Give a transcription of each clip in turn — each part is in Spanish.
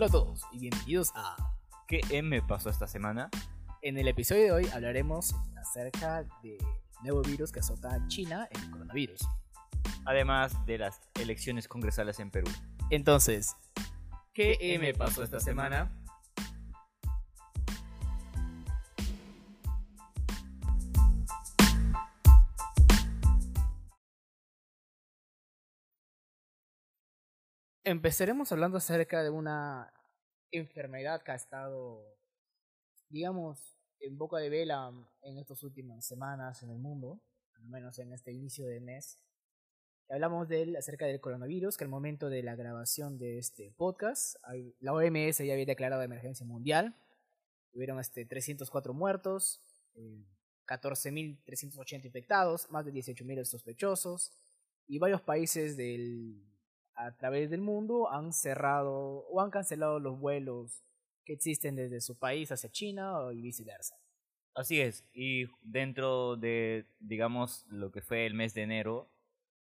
Hola a todos y bienvenidos a... ¿Qué M pasó esta semana? En el episodio de hoy hablaremos acerca del nuevo virus que azota a China, el coronavirus. Además de las elecciones congresales en Perú. Entonces, ¿qué M pasó esta semana? Empezaremos hablando acerca de una enfermedad que ha estado, digamos, en boca de vela en estas últimas semanas en el mundo, al menos en este inicio de mes. Hablamos acerca del coronavirus, que al momento de la grabación de este podcast, la OMS ya había declarado emergencia mundial. Hubieron este, 304 muertos, eh, 14.380 infectados, más de 18.000 sospechosos, y varios países del a través del mundo han cerrado o han cancelado los vuelos que existen desde su país hacia China y viceversa. Así es, y dentro de, digamos, lo que fue el mes de enero,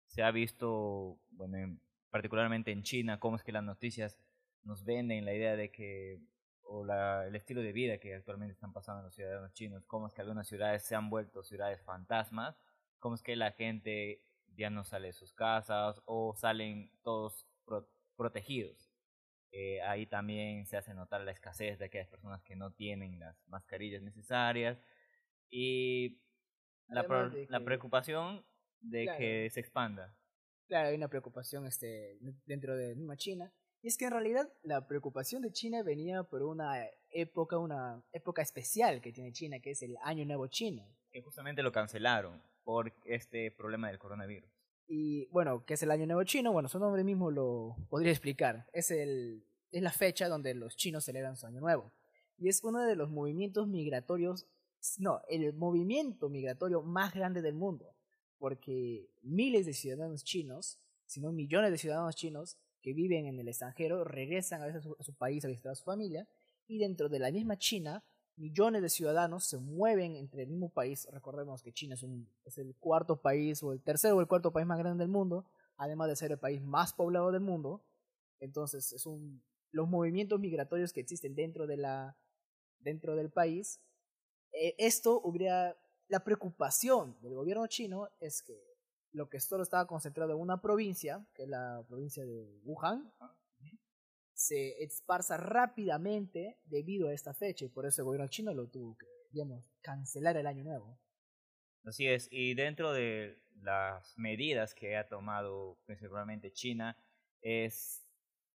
se ha visto, bueno, particularmente en China, cómo es que las noticias nos venden la idea de que, o la, el estilo de vida que actualmente están pasando los ciudadanos chinos, cómo es que algunas ciudades se han vuelto ciudades fantasmas, cómo es que la gente ya no sale de sus casas o salen todos protegidos. Eh, ahí también se hace notar la escasez de aquellas personas que no tienen las mascarillas necesarias y la, la preocupación de que se expanda. Claro, hay una preocupación este, dentro de misma China. Y es que en realidad la preocupación de China venía por una época, una época especial que tiene China, que es el Año Nuevo Chino. Que justamente lo cancelaron por este problema del coronavirus. Y bueno, ¿qué es el Año Nuevo Chino? Bueno, su nombre mismo lo podría explicar. Es, el, es la fecha donde los chinos celebran su Año Nuevo. Y es uno de los movimientos migratorios, no, el movimiento migratorio más grande del mundo. Porque miles de ciudadanos chinos, si no millones de ciudadanos chinos que viven en el extranjero, regresan a veces a su país a visitar a su familia. Y dentro de la misma China millones de ciudadanos se mueven entre el mismo país. Recordemos que China es, el cuarto país o el tercero o el cuarto país más grande del mundo, además de ser el país más poblado del mundo. Entonces, los movimientos migratorios que existen dentro, del país, eh, esto hubiera, la preocupación del gobierno chino es que lo que solo estaba concentrado en una provincia, que es la provincia de Wuhan, se esparza rápidamente debido a esta fecha y por eso el gobierno chino lo tuvo que, digamos, cancelar el año nuevo. Así es, y dentro de las medidas que ha tomado principalmente China es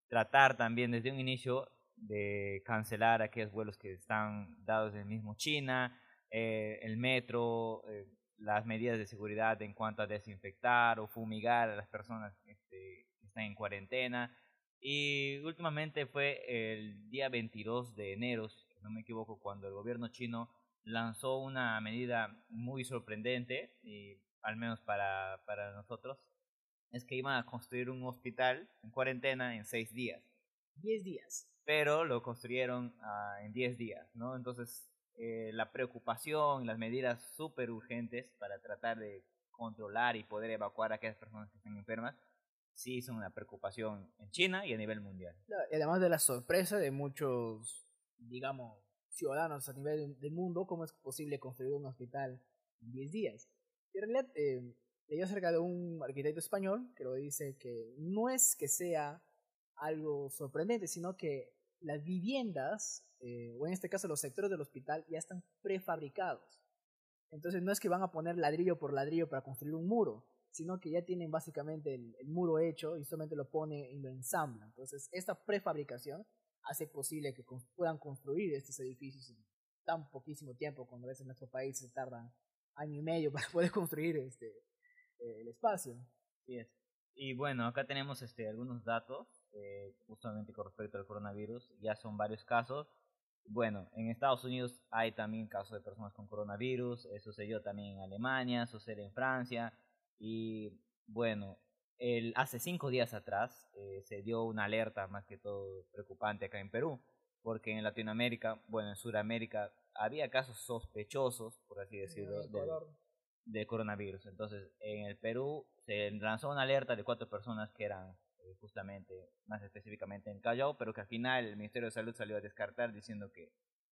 tratar también desde un inicio de cancelar aquellos vuelos que están dados del mismo China, eh, el metro, eh, las medidas de seguridad en cuanto a desinfectar o fumigar a las personas este, que están en cuarentena y últimamente fue el día 22 de enero, si no me equivoco, cuando el gobierno chino lanzó una medida muy sorprendente, y al menos para, para nosotros, es que iban a construir un hospital en cuarentena en seis días. Diez días. Pero lo construyeron uh, en diez días, ¿no? Entonces, eh, la preocupación, las medidas súper urgentes para tratar de controlar y poder evacuar a aquellas personas que están enfermas, sí son una preocupación en China y a nivel mundial. Y además de la sorpresa de muchos, digamos, ciudadanos a nivel del mundo, cómo es posible construir un hospital en 10 días. Y en realidad, eh, leí acerca de un arquitecto español que lo dice que no es que sea algo sorprendente, sino que las viviendas, eh, o en este caso los sectores del hospital, ya están prefabricados. Entonces no es que van a poner ladrillo por ladrillo para construir un muro, sino que ya tienen básicamente el, muro hecho y solamente lo ponen y lo ensamblan. Entonces, esta prefabricación hace posible que puedan construir estos edificios en tan poquísimo tiempo, cuando a veces en nuestro país se tardan año y medio para poder construir este, el espacio. Y bueno, acá tenemos este, algunos datos, eh, justamente con respecto al coronavirus, ya son varios casos. Bueno, en Estados Unidos hay también casos de personas con coronavirus, sucedió también en Alemania, sucede en Francia, y bueno, el, hace cinco días atrás eh, se dio una alerta más que todo preocupante acá en Perú, porque en Latinoamérica, bueno, en Sudamérica, había casos sospechosos, por así decirlo, de, coronavirus. Entonces, en el Perú se lanzó una alerta de cuatro personas que eran eh, justamente, más específicamente en Callao, pero que al final el Ministerio de Salud salió a descartar diciendo que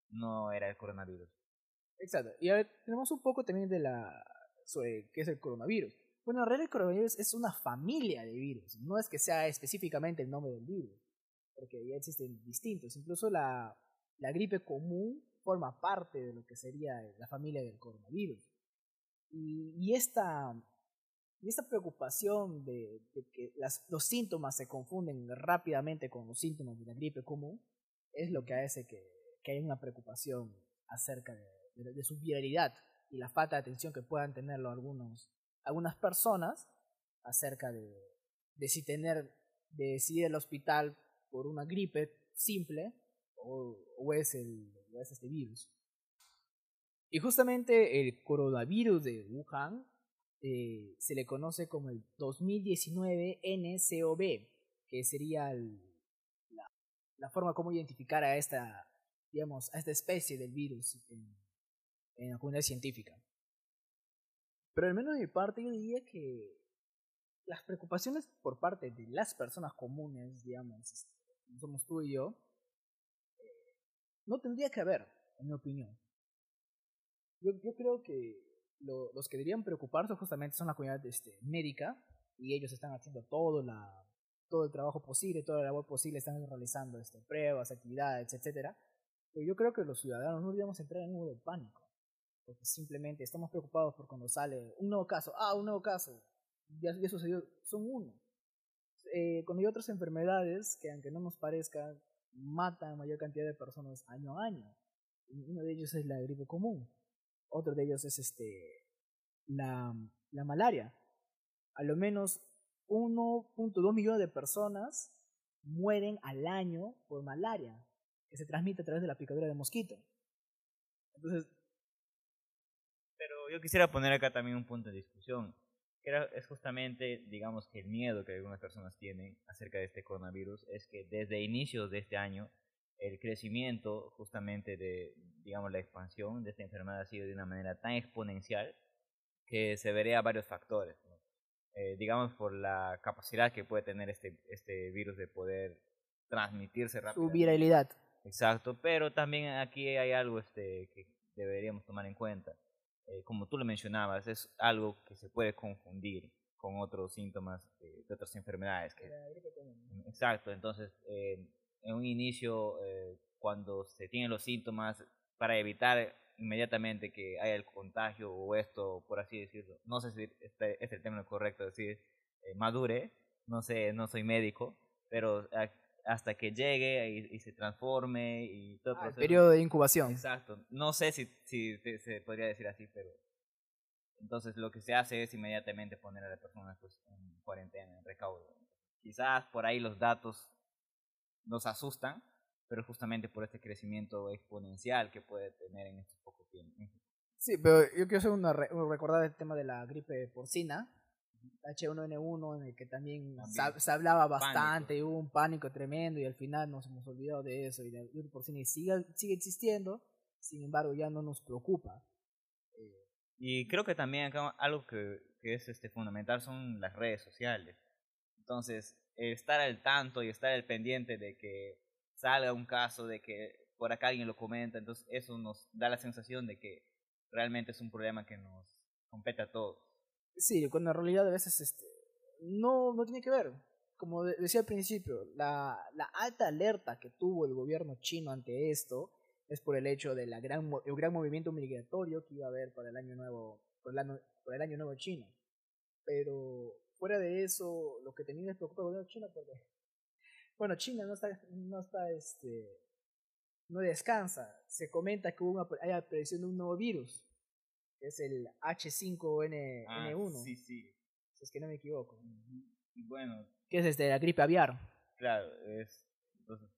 no era el coronavirus. Exacto. Y a ver, tenemos un poco también de la sobre qué es el coronavirus. Bueno, en realidad el coronavirus es una familia de virus, no es que sea específicamente el nombre del virus, porque ya existen distintos. Incluso la, gripe común forma parte de lo que sería la familia del coronavirus. Y, esta, preocupación de, que los síntomas se confunden rápidamente con los síntomas de la gripe común es lo que hace que, que haya una preocupación acerca de, de, su viralidad y la falta de atención que puedan tenerlo algunos, algunas personas acerca de, de si tener de si ir al hospital por una gripe simple o, o, es el, es este virus. Y justamente el coronavirus de Wuhan eh, se le conoce como el 2019 NCOV, que sería la, forma como identificar a esta, digamos, a esta especie del virus en, en la comunidad científica. Pero al menos de mi parte yo diría que las preocupaciones por parte de las personas comunes, digamos, este, somos tú y yo, eh, no tendría que haber, en mi opinión. Yo, yo creo que lo, los que deberían preocuparse justamente son la comunidad este, médica y ellos están haciendo todo, la, todo el trabajo posible, toda la labor posible, están realizando este, pruebas, actividades, etc. Pero yo creo que los ciudadanos no deberíamos entrar en un modo de pánico, simplemente estamos preocupados por cuando sale un nuevo caso, ah, un nuevo caso, ya, sucedió, son uno. Eh, cuando hay otras enfermedades que aunque no nos parezca, matan mayor cantidad de personas año a año. Uno de ellos es la gripe común. Otro de ellos es este, la, la malaria. A lo menos 1.2 millones de personas mueren al año por malaria, que se transmite a través de la picadura de mosquito. Entonces. Yo quisiera poner acá también un punto de discusión. Que es justamente, digamos, que el miedo que algunas personas tienen acerca de este coronavirus es que desde inicios de este año el crecimiento justamente de, digamos, la expansión de esta enfermedad ha sido de una manera tan exponencial que se vería varios factores. ¿no? Eh, digamos, por la capacidad que puede tener este, este virus de poder transmitirse rápido. Su viralidad. Exacto, pero también aquí hay algo este, que deberíamos tomar en cuenta. Eh, como tú lo mencionabas, es algo que se puede confundir con otros síntomas de, de otras enfermedades. Que, exacto, entonces eh, en un inicio, eh, cuando se tienen los síntomas, para evitar inmediatamente que haya el contagio o esto, por así decirlo, no sé si este es el término correcto decir, eh, madure, no sé, no soy médico, pero hasta que llegue y, y se transforme y todo ah, el periodo de incubación. Exacto, no sé si, si se podría decir así, pero entonces lo que se hace es inmediatamente poner a la persona pues, en cuarentena, en recaudo. Quizás por ahí los datos nos asustan, pero justamente por este crecimiento exponencial que puede tener en estos pocos tiempos. Sí, pero yo quiero una re recordar el tema de la gripe porcina, H1N1, en el que también, también se, hablaba bastante, pánico. y hubo un pánico tremendo y al final nos hemos olvidado de eso y la porcina sigue, sigue existiendo, sin embargo ya no nos preocupa. Eh, y creo que también acá algo que, que es este fundamental son las redes sociales. Entonces, estar al tanto y estar al pendiente de que salga un caso, de que por acá alguien lo comenta, entonces eso nos da la sensación de que realmente es un problema que nos compete a todos. Sí, cuando en realidad a veces este, no, no tiene que ver. Como decía al principio, la, la alta alerta que tuvo el gobierno chino ante esto es por el hecho de la gran, gran movimiento migratorio que iba a haber para el año nuevo, por el año, nuevo chino. Pero fuera de eso, lo que tenía les preocupa el gobierno China porque, bueno, China no está, no está, este, no descansa. Se comenta que hubo hay aparición de un nuevo virus, que es el H5N1. Ah, sí, sí. Si es que no me equivoco. Y bueno. Que es este, la gripe aviar. Claro, es, entonces,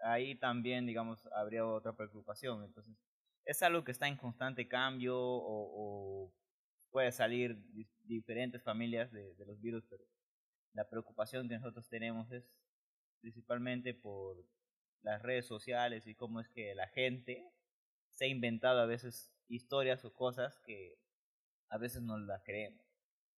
ahí también, digamos, habría otra preocupación. Entonces, es algo que está en constante cambio o, o puede salir diferentes familias de, de, los virus, pero la preocupación que nosotros tenemos es principalmente por las redes sociales y cómo es que la gente se ha inventado a veces historias o cosas que a veces no las creemos.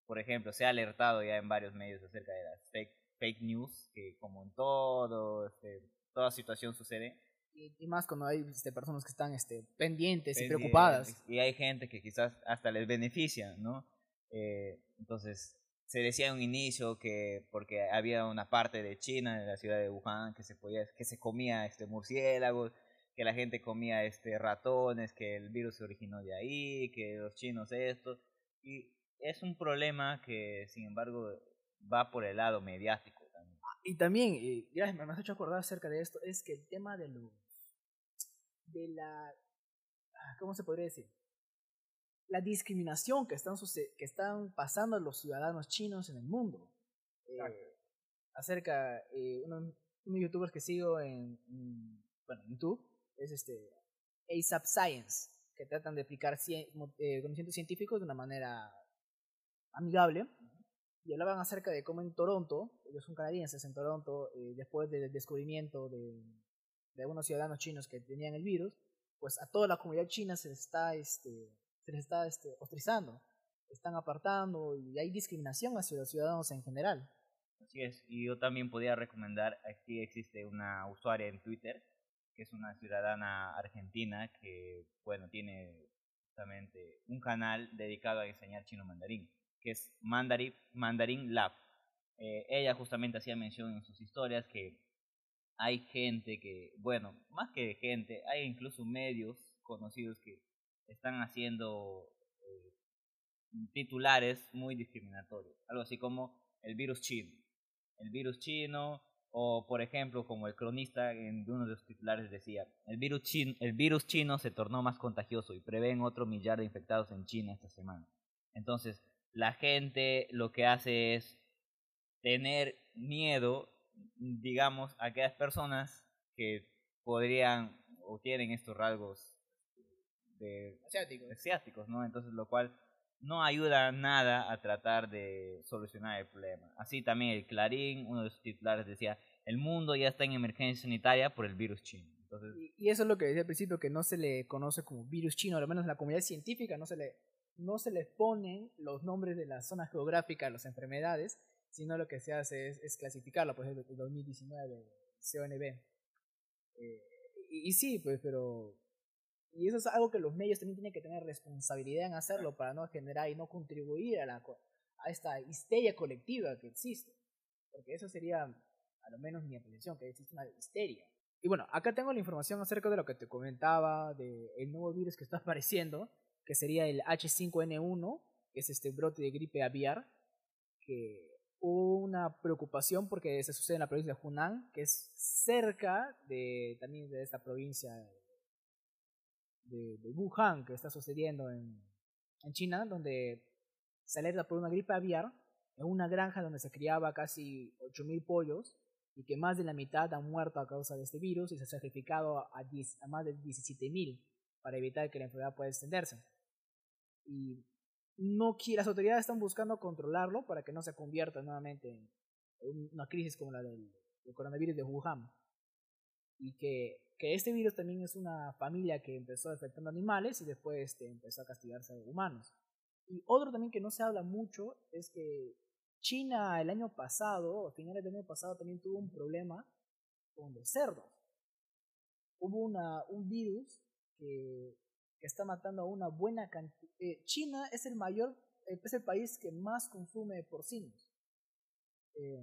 Por ejemplo, se ha alertado ya en varios medios acerca de las fake, fake news, que como en todo, este, toda situación sucede. Y, más cuando hay este, personas que están este, pendientes, y preocupadas. Y hay gente que quizás hasta les beneficia, ¿no? Eh, entonces, se decía en un inicio que porque había una parte de China, de la ciudad de Wuhan, que se podía, que se comía este murciélagos, que la gente comía este ratones, que el virus se originó de ahí, que los chinos esto. Y es un problema que, sin embargo, va por el lado mediático también. Ah, y también, y ya me has hecho acordar acerca de esto, es que el tema de los de la ah, ¿cómo se podría decir? La discriminación que están que están pasando los ciudadanos chinos en el mundo. Eh, acerca eh, uno, unos youtubers que sigo en, bueno, YouTube es este ASAP Science, que tratan de explicar eh, conocimientos científicos de una manera amigable y hablaban acerca de cómo en Toronto, ellos son canadienses en Toronto, eh, después del descubrimiento de, de algunos ciudadanos chinos que tenían el virus, pues a toda la comunidad china se les está, este, se les está este, ostrizando, están apartando y hay discriminación hacia los ciudadanos en general. Así es, y yo también podría recomendar, aquí existe una usuaria en Twitter, que es una ciudadana argentina que, bueno, tiene justamente un canal dedicado a enseñar chino mandarín que es Mandarin, Mandarin Lab. Eh, ella justamente hacía mención en sus historias que hay gente que, bueno, más que gente, hay incluso medios conocidos que están haciendo eh, titulares muy discriminatorios, algo así como el virus chino. El virus chino, o por ejemplo, como el cronista en uno de los titulares decía, el virus, chino, el virus chino se tornó más contagioso y prevén otro millar de infectados en China esta semana. Entonces, la gente lo que hace es tener miedo, digamos, a aquellas personas que podrían o tienen estos rasgos de asiáticos. ¿no? Entonces, lo cual no ayuda nada a tratar de solucionar el problema. Así también el Clarín, uno de sus titulares decía, el mundo ya está en emergencia sanitaria por el virus chino. Entonces, y, eso es lo que decía al principio, que no se le conoce como virus chino, al menos en la comunidad científica no se le no se les ponen los nombres de las zonas geográficas a las enfermedades, sino lo que se hace es, clasificarlo, por ejemplo, el 2019 CONB. Eh, y, sí, pues, pero... Y eso es algo que los medios también tienen que tener responsabilidad en hacerlo para no generar y no contribuir a, la, a esta histeria colectiva que existe. Porque eso sería, a lo menos mi apreciación, que existe una histeria. Y bueno, acá tengo la información acerca de lo que te comentaba, del el nuevo virus que está apareciendo, que sería el H5N1, que es este brote de gripe aviar, que hubo una preocupación porque se sucede en la provincia de Hunan, que es cerca de también de esta provincia de, Wuhan que está sucediendo en, en China, donde se alerta por una gripe aviar en una granja donde se criaba casi 8.000 pollos y que más de la mitad han muerto a causa de este virus y se ha sacrificado a, a más de 17.000 para evitar que la enfermedad pueda extenderse y no las autoridades están buscando controlarlo para que no se convierta nuevamente en una crisis como la del, coronavirus de Wuhan. Y que, que, este virus también es una familia que empezó afectando animales y después este, empezó a castigarse a humanos. Y otro también que no se habla mucho es que China el año pasado, a finales del año pasado, también tuvo un problema con los cerdos. Hubo una, un virus que que está matando a una buena cantidad. Eh, China es el mayor, es el país que más consume porcinos. Eh,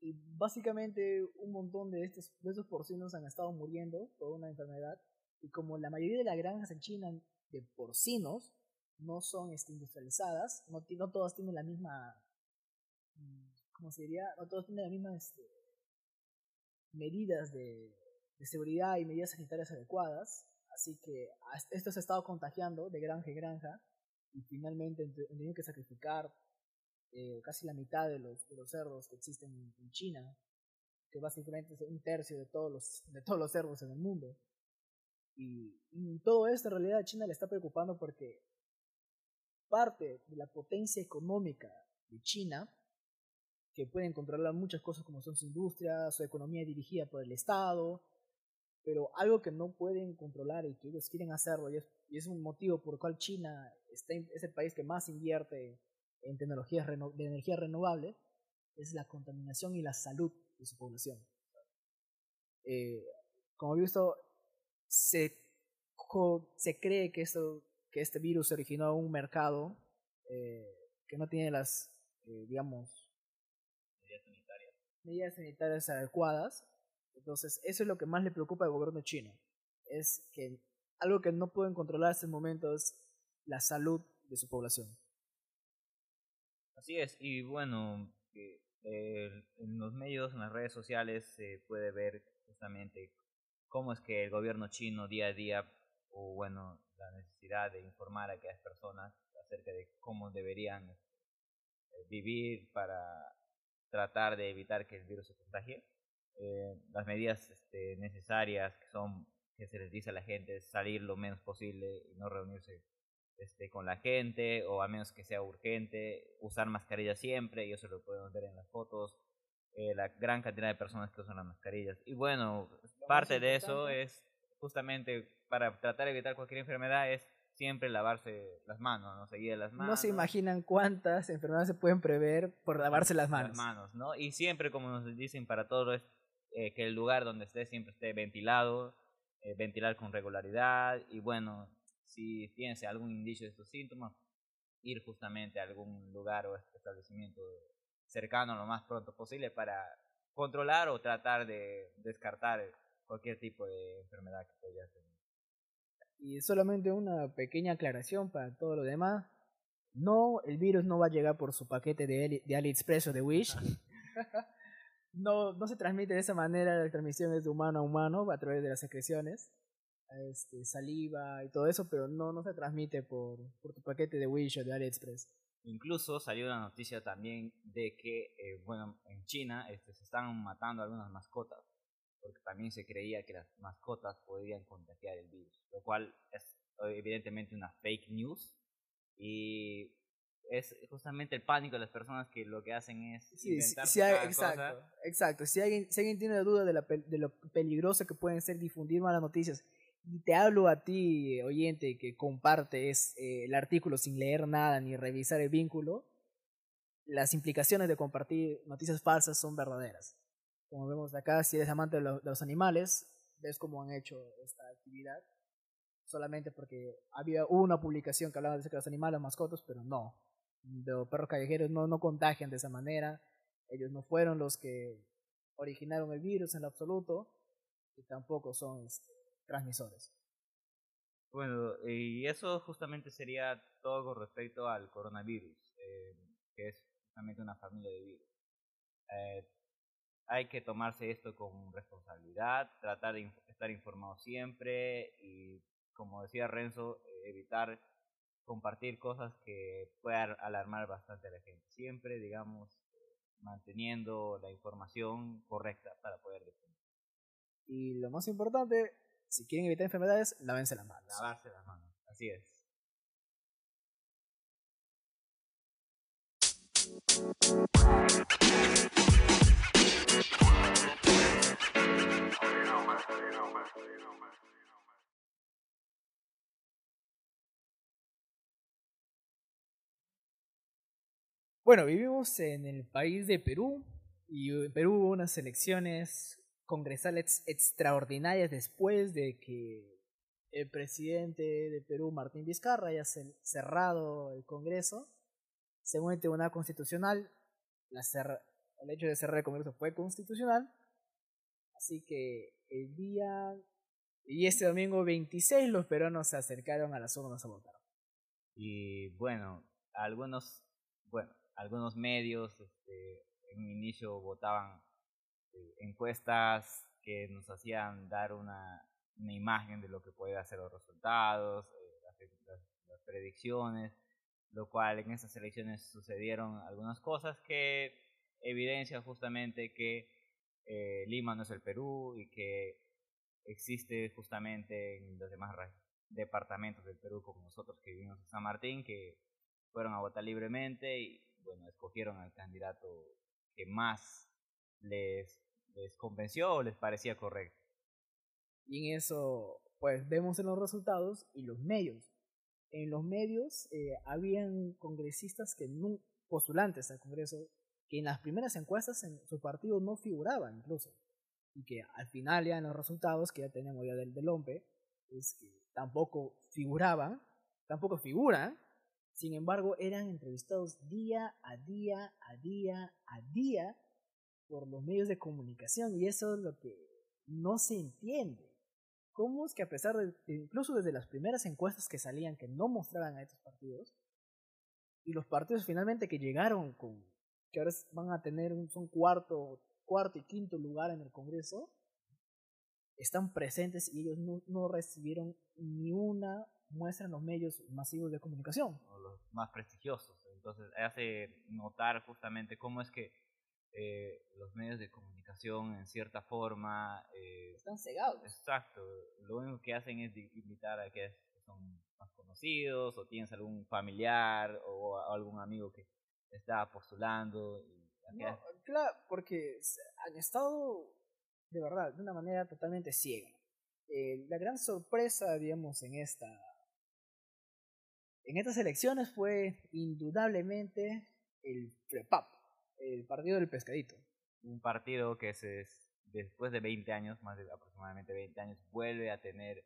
y básicamente un montón de estos, de estos porcinos han estado muriendo por una enfermedad. Y como la mayoría de las granjas en China de porcinos no son este, industrializadas, no, no todas tienen la misma, mm, ¿cómo se diría? No todas tienen las mismas este, medidas de, de seguridad y medidas sanitarias adecuadas. Así que esto se ha estado contagiando de granja en granja y finalmente han tenido que sacrificar eh, casi la mitad de los, cerdos que existen en, China, que básicamente es un tercio de todos los, de todos los cerdos en el mundo. Y, todo esto en realidad a China le está preocupando porque parte de la potencia económica de China, que pueden controlar muchas cosas como son su industria, su economía dirigida por el Estado, pero algo que no pueden controlar y que ellos quieren hacerlo, y es, y es un motivo por el cual China está, es el país que más invierte en tecnologías de energía renovable, es la contaminación y la salud de su población. Eh, como he visto, se, se cree que, esto, que este virus se originó en un mercado eh, que no tiene las, eh, digamos, medidas sanitarias. medidas sanitarias adecuadas. Entonces, eso es lo que más le preocupa al gobierno chino. Es que algo que no pueden controlar en estos momentos es la salud de su población. Así es, y bueno, eh, en los medios, en las redes sociales, se puede ver justamente cómo es que el gobierno chino día a día, o bueno, la necesidad de informar a aquellas personas acerca de cómo deberían eh, vivir para tratar de evitar que el virus se contagie. Eh, las medidas este, necesarias que son que se les dice a la gente es salir lo menos posible y no reunirse este, con la gente o a menos que sea urgente, usar mascarilla siempre, y eso lo podemos ver en las fotos, eh, la gran cantidad de personas que usan las mascarillas. Y bueno, parte de eso es justamente para tratar de evitar cualquier enfermedad es siempre lavarse las manos, ¿no? Seguir las manos. No se imaginan cuántas enfermedades se pueden prever por lavarse las manos. Las manos, ¿no? Y siempre, como nos dicen para todos, es eh, que el lugar donde esté siempre esté ventilado, eh, ventilar con regularidad y bueno, si tienes algún indicio de estos síntomas, ir justamente a algún lugar o establecimiento cercano lo más pronto posible para controlar o tratar de descartar cualquier tipo de enfermedad que podría tener. Y solamente una pequeña aclaración para todo lo demás. No, el virus no va a llegar por su paquete de, de AliExpress o de Wish. no, no se transmite de esa manera, la transmisión es de humano a humano a través de las secreciones este, saliva y todo eso, pero no, no se transmite por, por tu paquete de Wish o de AliExpress. Incluso salió una noticia también de que, eh, bueno, en China este, se están matando algunas mascotas, porque también se creía que las mascotas podrían contagiar el virus, lo cual es evidentemente una fake news y es justamente el pánico de las personas que lo que hacen es inventar si exacto, exacto. Si alguien, si alguien tiene duda de, la, de lo peligroso que pueden ser difundir malas noticias y te hablo a ti, oyente, que compartes eh, el artículo sin leer nada ni revisar el vínculo, las implicaciones de compartir noticias falsas son verdaderas. Como vemos acá, si eres amante de, los animales, ves cómo han hecho esta actividad, solamente porque había una publicación que hablaba de los animales, mascotas, pero no. Los perros callejeros no, no contagian de esa manera. Ellos no fueron los que originaron el virus en lo absoluto y tampoco son este, transmisores. Bueno, y eso justamente sería todo con respecto al coronavirus, eh, que es justamente una familia de virus. Eh, hay que tomarse esto con responsabilidad, tratar de estar informado siempre y, como decía Renzo, evitar compartir cosas que puedan alarmar bastante a la gente. Siempre, digamos, manteniendo la información correcta para poder defender. Y lo más importante, si quieren evitar enfermedades, lávense las manos. Lavarse las manos, así es. Bueno, vivimos en el país de Perú y en Perú hubo unas elecciones congresales extraordinarias después de que el presidente de Perú, Martín Vizcarra, haya cerrado el Congreso. Según el Tribunal Constitucional, el hecho de cerrar el Congreso fue constitucional. Así que el día y este domingo 26 los peruanos se acercaron a las urnas a votar. Y bueno, algunos, bueno, algunos medios este, en un inicio votaban encuestas que nos hacían dar una, imagen de lo que podían ser los resultados, eh, las, predicciones, lo cual en esas elecciones sucedieron algunas cosas que evidencian justamente que eh, Lima no es el Perú y que existe justamente en los demás departamentos del Perú como nosotros que vivimos en San Martín que fueron a votar libremente y bueno escogieron al candidato que más les, convenció o les parecía correcto. Y en eso, pues vemos en los resultados y los medios. En los medios eh, habían congresistas que no, postulantes al Congreso que en las primeras encuestas en su partido no figuraba incluso. Y que al final ya en los resultados que ya tenemos ya del, del OMPE, es que tampoco figuraban, tampoco figuran, sin embargo eran entrevistados día a día, a día, a día por los medios de comunicación y eso es lo que no se entiende. ¿Cómo es que a pesar de, incluso desde las primeras encuestas que salían que no mostraban a estos partidos, y los partidos finalmente que llegaron con, que ahora van a tener un son cuarto, cuarto y quinto lugar en el Congreso, están presentes y ellos no, no recibieron ni una muestra en los medios masivos de comunicación. O los más prestigiosos. Entonces hace notar justamente cómo es que eh, los medios de comunicación en cierta forma... Eh, Están cegados. Exacto. Lo único que hacen es invitar a que son más conocidos o tienes algún familiar o, algún amigo que está postulando. Y claro, porque han estado de verdad, de una manera totalmente ciega. Eh, la gran sorpresa, digamos, en esta en estas elecciones fue indudablemente el FREPAP, el partido del pescadito. Un partido que se, después de 20 años, más de aproximadamente 20 años, vuelve a tener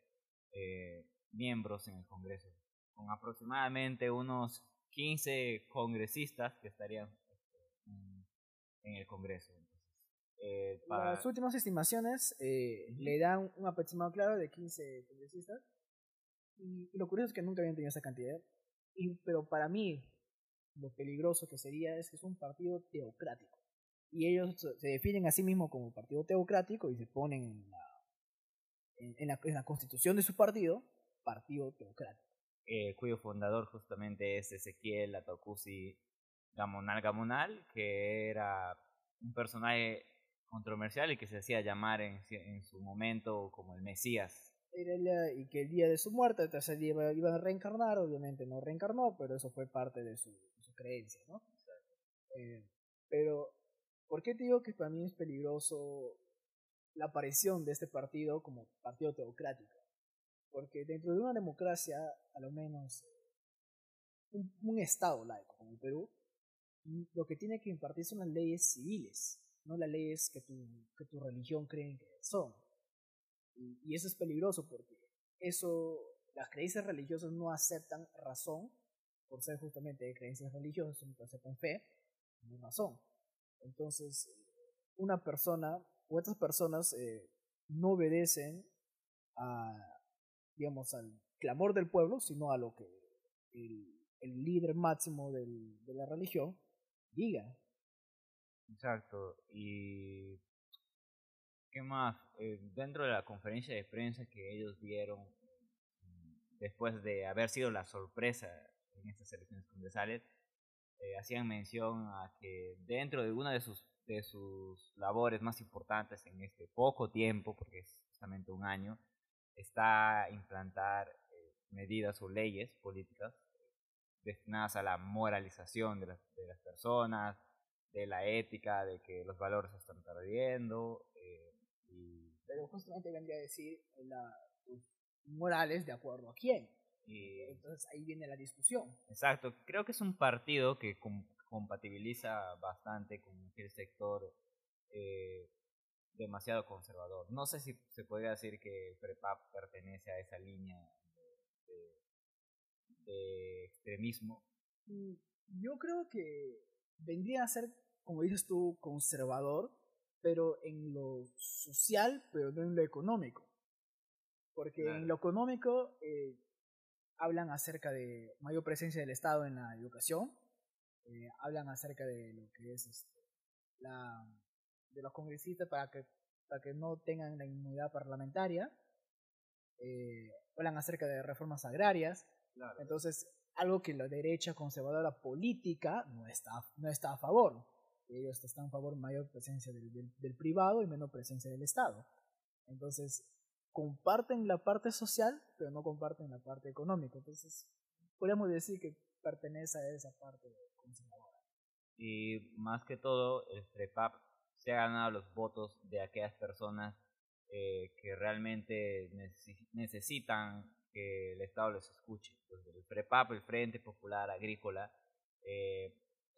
eh, miembros en el Congreso, con aproximadamente unos 15 congresistas que estarían este, en el Congreso. Eh, Las últimas estimaciones eh, le dan un aproximado claro de 15 congresistas. Y, lo curioso es que nunca habían tenido esa cantidad. Y, pero para mí, lo peligroso que sería es que es un partido teocrático. Y ellos se definen a sí mismos como partido teocrático y se ponen en la, en, la, en la constitución de su partido, partido teocrático. Eh, cuyo fundador justamente es Ezequiel Atokusi Gamonal Gamonal, que era un personaje controversial y que se hacía llamar en, en su momento como el Mesías. y que el día de su muerte, el tercer día iba, a reencarnar, obviamente no reencarnó, pero eso fue parte de su, su creencia, ¿no? Eh, pero, ¿por qué te digo que para mí es peligroso la aparición de este partido como partido teocrático? Porque dentro de una democracia, a lo menos un, un Estado laico como el Perú, lo que tiene que impartir son las leyes civiles no las leyes que tu, que tu religión creen que son. Y, eso es peligroso porque eso, las creencias religiosas no aceptan razón por ser justamente creencias religiosas, no aceptan fe, no razón. Entonces, una persona o otras personas eh, no obedecen a, digamos, al clamor del pueblo, sino a lo que el, el líder máximo del, de la religión diga. Exacto. Y ¿qué más? Eh, dentro de la conferencia de prensa que ellos dieron mm, después de haber sido la sorpresa en estas elecciones congresales, eh, hacían mención a que dentro de una de sus de sus labores más importantes en este poco tiempo, porque es justamente un año, está implantar eh, medidas o leyes políticas destinadas a la moralización de las, de las personas, de la ética, de que los valores se están perdiendo. Eh, y... Pero justamente vendría a decir la, morales de acuerdo a quién. Y... Entonces ahí viene la discusión. Exacto, creo que es un partido que compatibiliza bastante con el sector eh, demasiado conservador. No sé si se podría decir que el PREPAP pertenece a esa línea de, de extremismo. Mm, yo creo que vendría a ser como dices tú, conservador, pero en lo social, pero no en lo económico. Porque en lo económico eh, hablan acerca de mayor presencia del Estado en la educación, eh, hablan acerca de lo que es este, la, de los congresistas para que, para que no tengan la inmunidad parlamentaria, eh, hablan acerca de reformas agrarias, entonces algo que la derecha conservadora política no está, no está a favor. Ellos están a favor mayor presencia del, del, privado y menos presencia del Estado. Entonces, comparten la parte social, pero no comparten la parte económica. Entonces, podríamos decir que pertenece a esa parte conservadora. Y más que todo, el FREPAP se ha ganado los votos de aquellas personas eh, que realmente necesitan que el Estado les escuche. el FREPAP, el Frente Popular Agrícola, eh,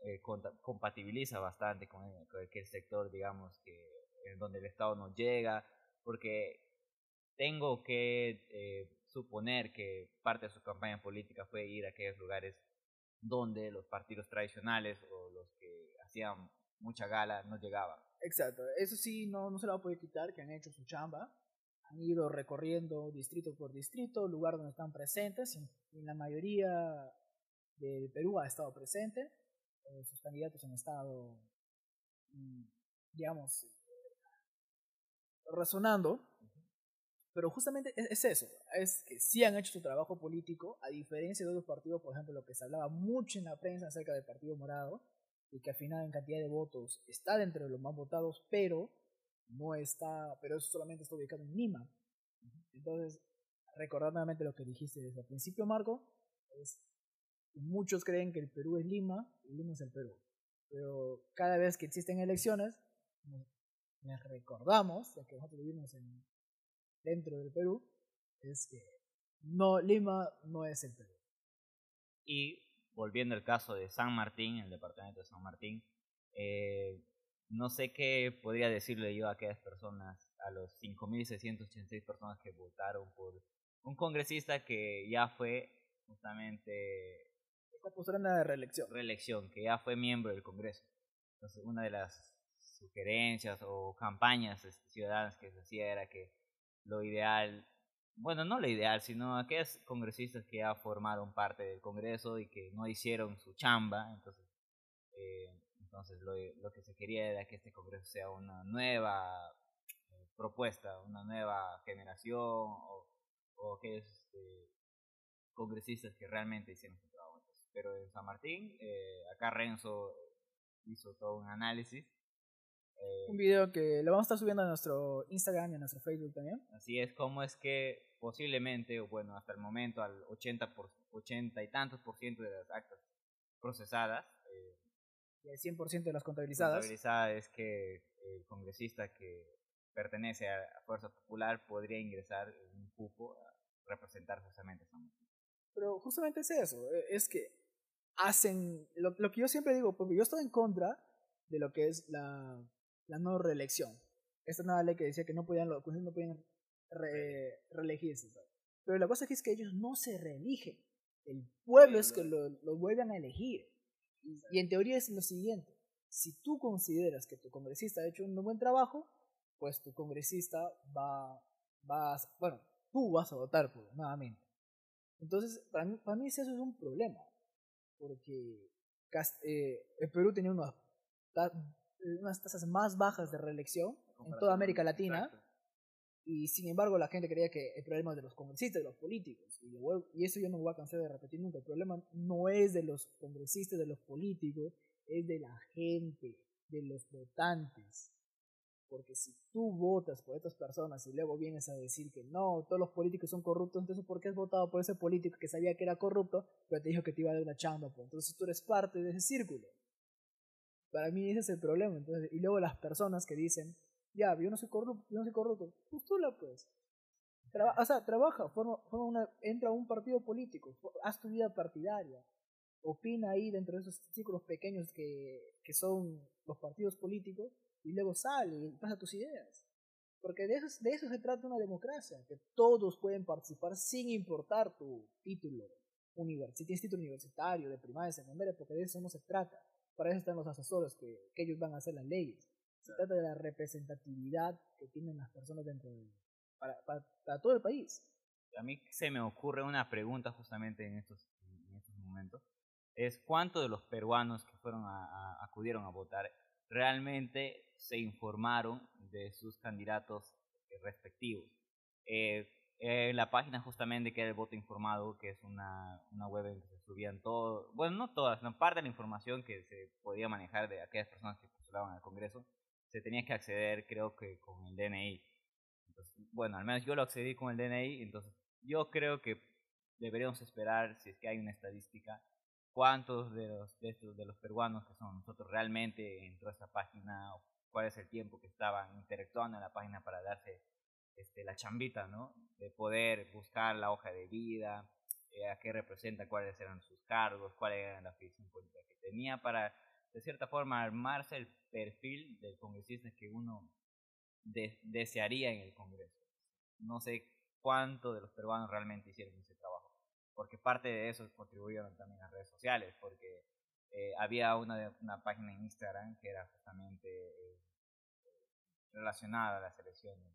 eh, compatibiliza bastante con, el, con aquel sector, digamos, que en donde el Estado no llega, porque tengo que eh, suponer que parte de su campaña política fue ir a aquellos lugares donde los partidos tradicionales o los que hacían mucha gala no llegaban. Exacto, eso sí, no, no se lo poder quitar, que han hecho su chamba, han ido recorriendo distrito por distrito, lugar donde están presentes, y en la mayoría del Perú ha estado presente, eh, sus candidatos han estado, mm, digamos, razonando, pero justamente es, eso, es que sí han hecho su trabajo político, a diferencia de otros partidos, por ejemplo, lo que se hablaba mucho en la prensa acerca del Partido Morado, y que al final en cantidad de votos está dentro de los más votados, pero no está, pero eso solamente está ubicado en Lima. Entonces, recordar nuevamente lo que dijiste desde el principio, Marco, es muchos creen que el Perú es Lima y Lima es el Perú. Pero cada vez que existen elecciones, les recordamos, que nosotros vivimos en, dentro del Perú, es que no, Lima no es el Perú. Y volviendo al caso de San Martín, el departamento de San Martín, eh, no sé qué podría decirle yo a aquellas personas, a los 5.686 personas que votaron por un congresista que ya fue justamente... Está postulando de reelección. Reelección, que ya fue miembro del Congreso. Entonces, una de las sugerencias o campañas este, ciudadanas que se hacía era que lo ideal, bueno, no lo ideal, sino aquellos congresistas que ya formaron parte del Congreso y que no hicieron su chamba, entonces eh, entonces lo, lo, que se quería era que este Congreso sea una nueva eh, propuesta, una nueva generación o, o aquellos este, congresistas que realmente hicieron su trabajo. pero en San Martín, eh, acá Renzo hizo todo un análisis. Eh, un video que lo vamos a estar subiendo a nuestro Instagram y a nuestro Facebook también. Así es, como es que posiblemente, o bueno, hasta el momento al 80, por, 80 y tantos por ciento de las actas procesadas el 100% de las contabilizadas. Contabilizada es que el congresista que pertenece a Fuerza Popular podría ingresar en un cupo a representar justamente esa Pero justamente es eso, e, es que hacen lo, lo, que yo siempre digo, porque yo estoy en contra de lo que es la, la no reelección. Esta nueva ley que decía que no podían, los no podían reelegirse. Pero la cosa es que ellos no se reeligen. El pueblo es que los lo vuelven a elegir. Y en teoría es lo siguiente, si tú consideras que tu congresista ha hecho un buen trabajo, pues tu congresista va, va bueno, tú vas a votar por nuevamente. Entonces, para mí, para mí eso es un problema, porque eh, el Perú tenía unas, unas tasas más bajas de reelección en toda América Latina. Y sin embargo, la gente creía que el problema es de los congresistas, de los políticos. Y, y eso yo no me voy a cansar de repetir nunca. El problema no es de los congresistas, de los políticos, es de la gente, de los votantes. Porque si tú votas por estas personas y luego vienes a decir que no, todos los políticos son corruptos, entonces ¿por qué has votado por ese político que sabía que era corrupto, pero te dijo que te iba a dar una chamba? Pues entonces tú eres parte de ese círculo. Para mí ese es el problema. Entonces, y luego las personas que dicen, ya, yo no soy corrupto, yo no soy corrupto, postula pues. o sea, trabaja, forma, forma una, entra a un partido político, haz tu vida partidaria, opina ahí dentro de esos círculos pequeños que, que son los partidos políticos y luego sale y pasa tus ideas. Porque de eso, de eso se trata una democracia, que todos pueden participar sin importar tu título, si tienes título universitario, de primaria, secundaria, porque de eso no se trata. Para eso están los asesores que, que ellos van a hacer las leyes. Se trata de la representatividad que tienen las personas dentro de para, para, todo el país. A mí se me ocurre una pregunta justamente en estos, en estos momentos. Es cuántos de los peruanos que fueron a, acudieron a votar realmente se informaron de sus candidatos respectivos. Eh, en la página justamente que era el voto informado, que es una, una web en que se subían todo, bueno, no todas, sino parte de la información que se podía manejar de aquellas personas que postulaban al Congreso, se tenía que acceder creo que con el DNI. Entonces, bueno, al menos yo lo accedí con el DNI, entonces yo creo que deberíamos esperar, si es que hay una estadística, cuántos de los, de, estos, de los peruanos que son nosotros realmente entró a esta página, cuál es el tiempo que estaban interactuando en la página para darse este, la chambita, ¿no? De poder buscar la hoja de vida, eh, a qué representa, cuáles eran sus cargos, cuál era la afición política que tenía, para de cierta forma, armarse el perfil del congresista que uno desearía en el Congreso. No sé cuánto de los peruanos realmente hicieron ese trabajo, porque parte de eso contribuyeron también las redes sociales, porque eh, había una, página en Instagram que era justamente eh, relacionada a las elecciones.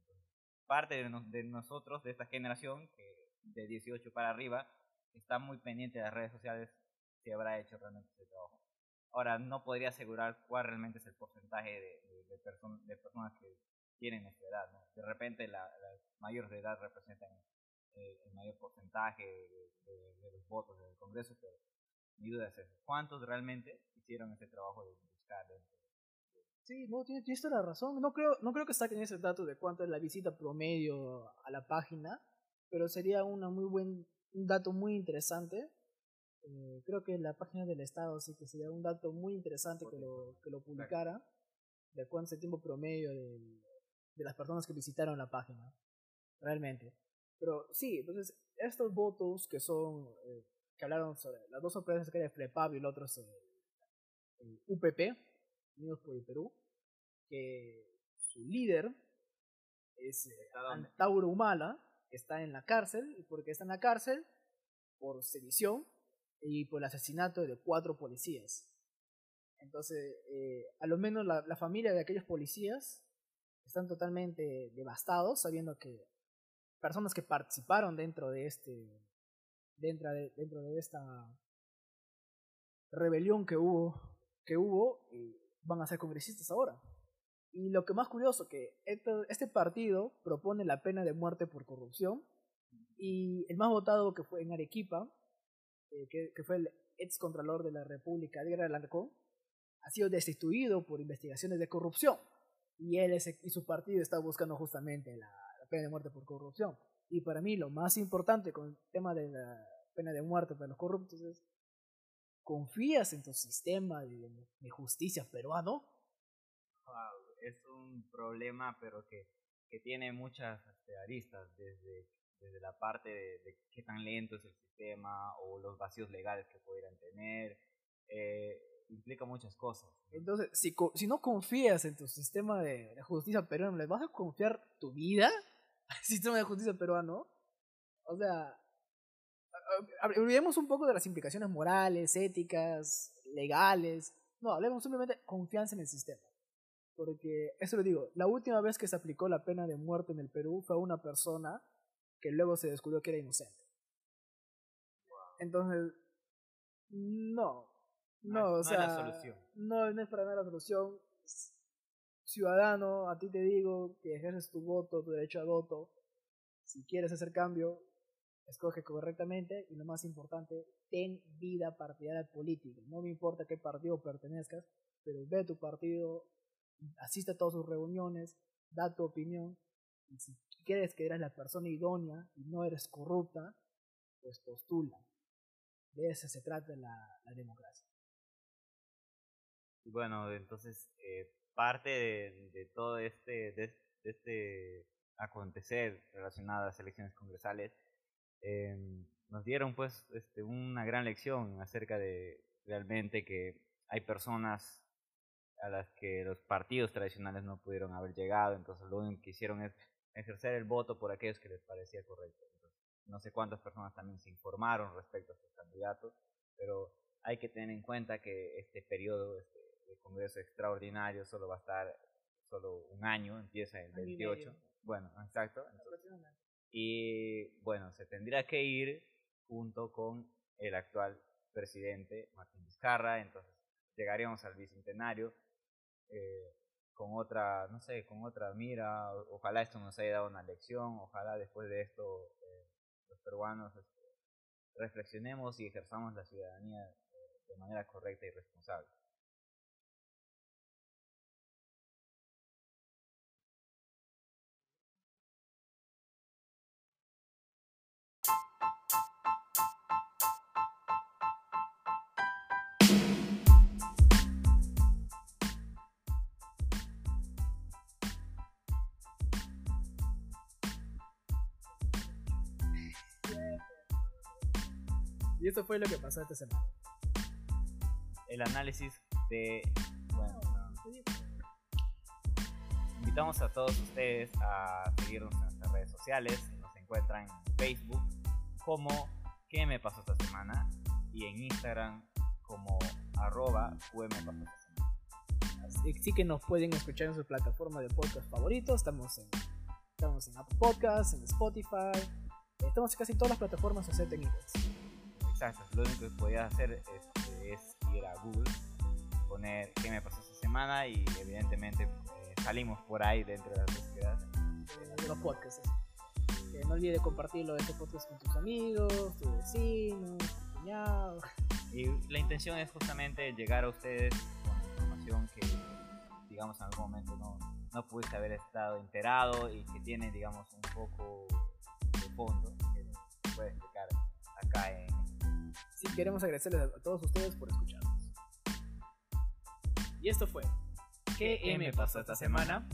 Parte de, de, nosotros, de esta generación, que de 18 para arriba, está muy pendiente de las redes sociales si habrá hecho realmente ese trabajo. Ahora, no podría asegurar cuál realmente es el porcentaje de, de personas que tienen esa edad. De repente las mayores de edad representan eh, el mayor porcentaje de, los votos del Congreso, pero mi duda es eso. ¿Cuántos realmente hicieron ese trabajo de buscar? Sí, no, tienes, toda la razón. No creo, no creo que saquen ese dato de cuánto es la visita promedio a la página, pero sería una muy buen, un dato muy interesante. Eh, creo que la página del Estado sí que sería un dato muy interesante que lo, que lo publicara, de cuánto es el tiempo promedio del, de las personas que visitaron la página, realmente. Pero sí, entonces estos votos que son, eh, que hablaron sobre las dos sorpresas que era el FLEPAP y el otro es el, UPP, Unidos por el Perú, que su líder es Antauro Humala, que está en la cárcel, y porque está en la cárcel por sedición y por el asesinato de cuatro policías. Entonces, eh, a lo menos la, la, familia de aquellos policías están totalmente devastados sabiendo que personas que participaron dentro de este dentro de, dentro de esta rebelión que hubo que hubo eh, van a ser congresistas ahora y lo que más curioso que este, partido propone la pena de muerte por corrupción y el más votado que fue en Arequipa eh, que, fue el ex contralor de la República Edgar Alarcón ha sido destituido por investigaciones de corrupción y él y su partido está buscando justamente la, pena de muerte por corrupción. Y para mí lo más importante con el tema de la pena de muerte para los corruptos es, ¿confías en tu sistema de, justicia peruano? es un problema, pero que, que tiene muchas este, aristas, desde, desde la parte de, de, qué tan lento es el sistema o los vacíos legales que pudieran tener. Eh, implica muchas cosas. Entonces, si, si no confías en tu sistema de, justicia peruano, ¿le vas a confiar tu vida al sistema de justicia peruano? O sea, olvidemos un poco de las implicaciones morales, éticas, legales. No, hablemos simplemente de confianza en el sistema. Porque, eso lo digo, la última vez que se aplicó la pena de muerte en el Perú fue a una persona que luego se descubrió que era inocente. Entonces, no, no, o sea, no, no es para nada la solución. Ciudadano, a ti te digo que ejerces tu voto, tu derecho a voto. Si quieres hacer cambio, escoge correctamente y lo más importante, ten vida partidaria política. No me importa qué partido pertenezcas, pero ve tu partido, asiste a todas sus reuniones, da tu opinión. Y si crees que eres la persona idónea y no eres corrupta, pues postula. De eso se trata la democracia. Y bueno, entonces eh, parte de, todo este, de, este acontecer relacionado a las elecciones congresales eh, nos dieron pues este, una gran lección acerca de realmente que hay personas a las que los partidos tradicionales no pudieron haber llegado, entonces lo único que hicieron es ejercer el voto por aquellos que les parecía correcto. no sé cuántas personas también se informaron respecto a sus candidatos, pero hay que tener en cuenta que este periodo, este, el Congreso Extraordinario solo va a estar solo un año, empieza el 28. Bueno, exacto. Y bueno, se tendría que ir junto con el actual presidente Martín Vizcarra, entonces llegaríamos al bicentenario eh, con otra, no sé, con otra mira, ojalá esto nos haya dado una lección, ojalá después de esto eh, los peruanos este, reflexionemos y ejerzamos la ciudadanía eh, de manera correcta y responsable. Y esto fue lo que pasó esta semana. El análisis de, bueno, invitamos a todos ustedes a seguirnos en nuestras redes sociales. Nos encuentran en Facebook como ¿Qué me pasó esta semana? y en Instagram como arroba Sí que nos pueden escuchar en su plataforma de podcast favorito. Estamos en, estamos en Apple Podcasts, en Spotify. Estamos en casi todas las plataformas o técnicas. Lo único que podías hacer es, es, ir a Google, poner qué me pasó esta semana y evidentemente eh, salimos por ahí dentro de las búsquedas. De los podcasts. no olvides compartirlo este podcast con tus amigos, tus vecinos, y la intención es justamente llegar a ustedes con información que, digamos, en algún momento no, no pudiste haber estado enterado y que tiene, digamos, un poco de fondo que puede explicar acá en... Sí, queremos agradecerles a todos ustedes por escucharnos. Y esto fue ¿Qué me pasó esta semana?